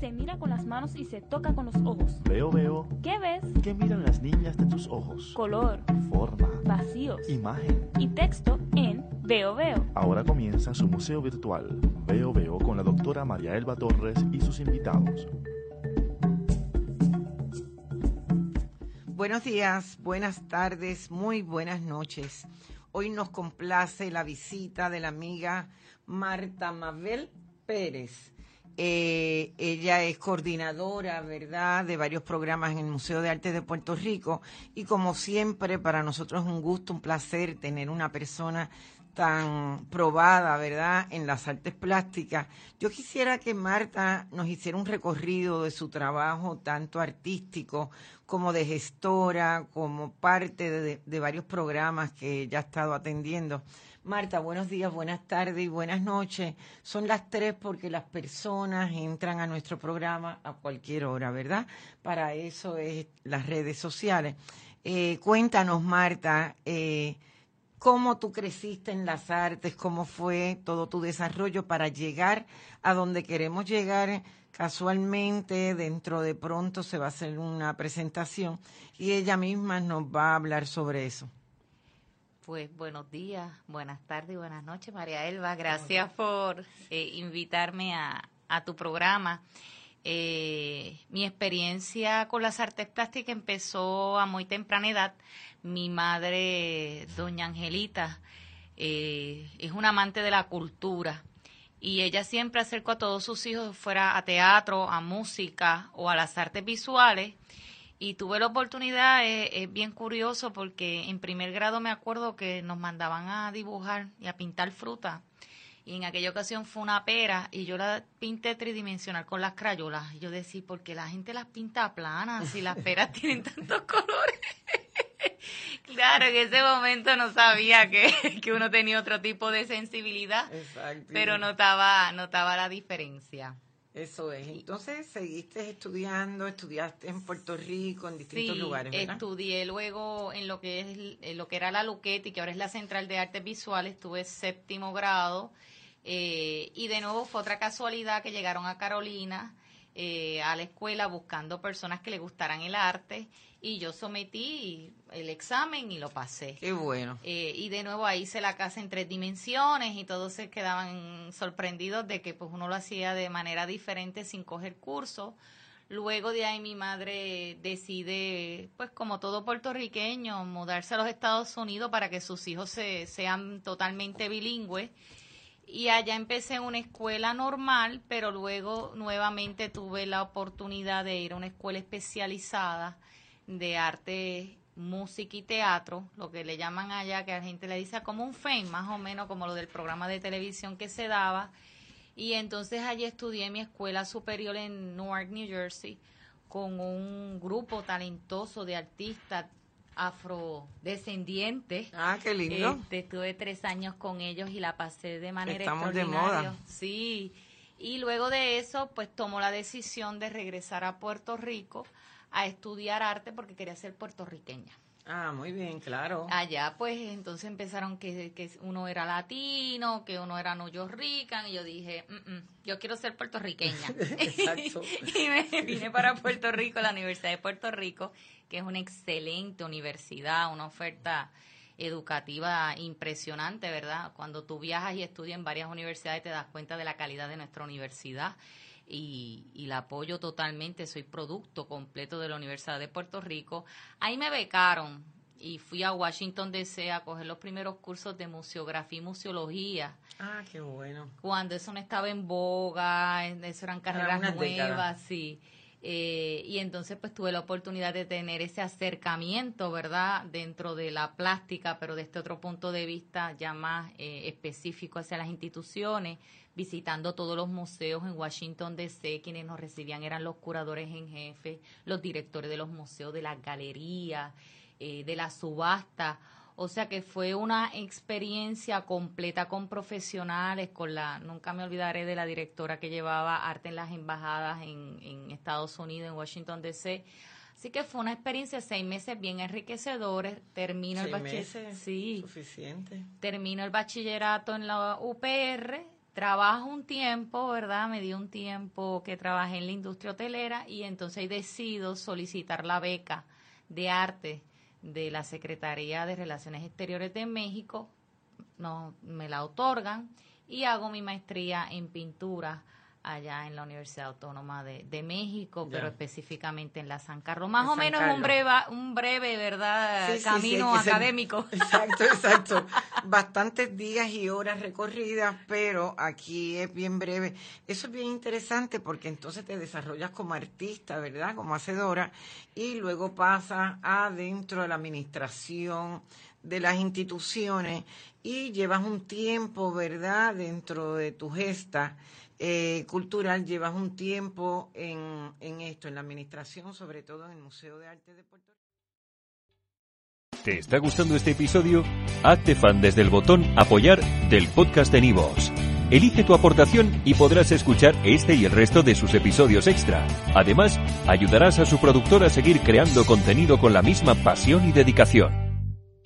Se mira con las manos y se toca con los ojos. Veo, veo. ¿Qué ves? ¿Qué miran las niñas de tus ojos? Color, Forma. vacíos Imagen. y texto en Veo Veo. Ahora comienza su museo virtual. Veo, veo con la doctora María Elba Torres y sus invitados. Buenos días, buenas tardes, muy buenas noches. Hoy nos complace la visita de la amiga Marta Mabel Pérez. Eh, ella es coordinadora, ¿verdad?, de varios programas en el Museo de Arte de Puerto Rico y como siempre para nosotros es un gusto, un placer tener una persona tan probada, ¿verdad?, en las artes plásticas. Yo quisiera que Marta nos hiciera un recorrido de su trabajo, tanto artístico como de gestora, como parte de, varios programas que ella ha estado atendiendo. Marta, buenos días, buenas tardes y buenas noches. Son las tres porque las personas entran a nuestro programa a cualquier hora, ¿verdad? Para eso es las redes sociales. Eh, cuéntanos, Marta, eh, cómo tú creciste en las artes, cómo fue todo tu desarrollo para llegar a donde queremos llegar. Casualmente, dentro de pronto se va a hacer una presentación y ella misma nos va a hablar sobre eso. Pues buenos días, buenas tardes y buenas noches, María Elba. Gracias por eh, invitarme a, a, tu programa. Eh, mi experiencia con las artes plásticas empezó a muy temprana edad. Mi madre, doña Angelita, eh, es una amante de la cultura y ella siempre acercó a todos sus hijos fuera a teatro, a música o a las artes visuales y tuve la oportunidad, es, bien curioso porque en primer grado me acuerdo que nos mandaban a dibujar y a pintar fruta. Y en aquella ocasión fue una pera y yo la pinté tridimensional con las crayolas. Y yo decía, ¿por qué la gente las pinta planas si las peras tienen tantos colores? claro, en ese momento no sabía que, que uno tenía otro tipo de sensibilidad, Exacto. pero notaba, notaba la diferencia. Eso es. Entonces, seguiste estudiando, estudiaste en Puerto Rico, en distintos sí, lugares, ¿verdad? estudié luego en lo que es en lo que era la Luquetti, que ahora es la Central de Artes Visuales, estuve séptimo grado eh, y de nuevo fue otra casualidad que llegaron a Carolina eh, a la escuela buscando personas que le gustaran el arte y yo sometí el examen y lo pasé. Qué bueno. Eh, y de nuevo ahí hice la casa en tres dimensiones y todos se quedaban sorprendidos de que pues uno lo hacía de manera diferente sin coger curso. Luego de ahí mi madre decide, pues como todo puertorriqueño, mudarse a los Estados Unidos para que sus hijos se, sean totalmente bilingües. Y allá empecé una escuela normal, pero luego nuevamente tuve la oportunidad de ir a una escuela especializada de arte, música y teatro, lo que le llaman allá, que a la gente le dice como un FEM, más o menos como lo del programa de televisión que se daba. Y entonces allí estudié mi escuela superior en Newark, New Jersey, con un grupo talentoso de artistas afrodescendientes. Ah, qué lindo. Este, estuve tres años con ellos y la pasé de manera Estamos de extraordinaria. moda. Sí. Y luego de eso, pues tomó la decisión de regresar a Puerto Rico a estudiar arte porque quería ser puertorriqueña. Ah, muy bien, claro. Allá pues entonces empezaron que, que uno era latino, que uno era New Rican y yo dije, "Mm, mm, yo quiero ser puertorriqueña. Exacto. y me vine para Puerto Rico, la Universidad de Puerto Rico, que es una excelente universidad, una oferta educativa impresionante, ¿verdad? Cuando tú viajas y estudias en varias universidades te das cuenta de la calidad de nuestra universidad y, la apoyo totalmente. Soy producto completo de la Universidad de Puerto Rico. Ahí me becaron y fui a Washington DC a coger los primeros cursos de museografía y museología. Ah, qué bueno. Cuando eso no estaba en boga, eso eran carreras nuevas, sí. Eh, y entonces pues tuve la oportunidad de tener ese acercamiento, ¿verdad? Dentro de la plástica, pero desde otro punto de vista ya más eh, específico hacia las instituciones, visitando todos los museos en Washington DC, quienes nos recibían eran los curadores en jefe, los directores de los museos, de las galerías, eh, de la subasta. O sea que fue una experiencia completa con profesionales, con la, nunca me olvidaré de la directora que llevaba arte en las embajadas en, en Estados Unidos, en Washington DC. Así que fue una experiencia de seis meses bien enriquecedores. Termino el bachillerato. Sí, suficiente. Termino el bachillerato en la UPR. Trabajo un tiempo, ¿verdad? Me dio un tiempo que trabajé en la industria hotelera y entonces decido solicitar la beca de arte de la Secretaría de Relaciones Exteriores de México, no, me la otorgan y hago mi maestría en pintura allá en la Universidad Autónoma de, México, pero específicamente en la San Carlos. Más o menos un breve, un breve, ¿verdad? Camino académico. exacto, exacto. Bastantes días y horas recorridas, pero aquí es bien breve. Eso es bien interesante porque entonces te desarrollas como artista, ¿verdad? Como hacedora, y luego pasas adentro de la administración de las instituciones y llevas un tiempo, ¿verdad? Dentro de tu gesta eh, cultural, llevas un tiempo en, en esto, en la administración, sobre todo en el Museo de Arte de Puerto Rico. ¿Te está gustando este episodio? Hazte fan desde el botón apoyar del podcast de Nivos. Elige tu aportación y podrás escuchar este y el resto de sus episodios extra. Además, ayudarás a su productor a seguir creando contenido con la misma pasión y dedicación.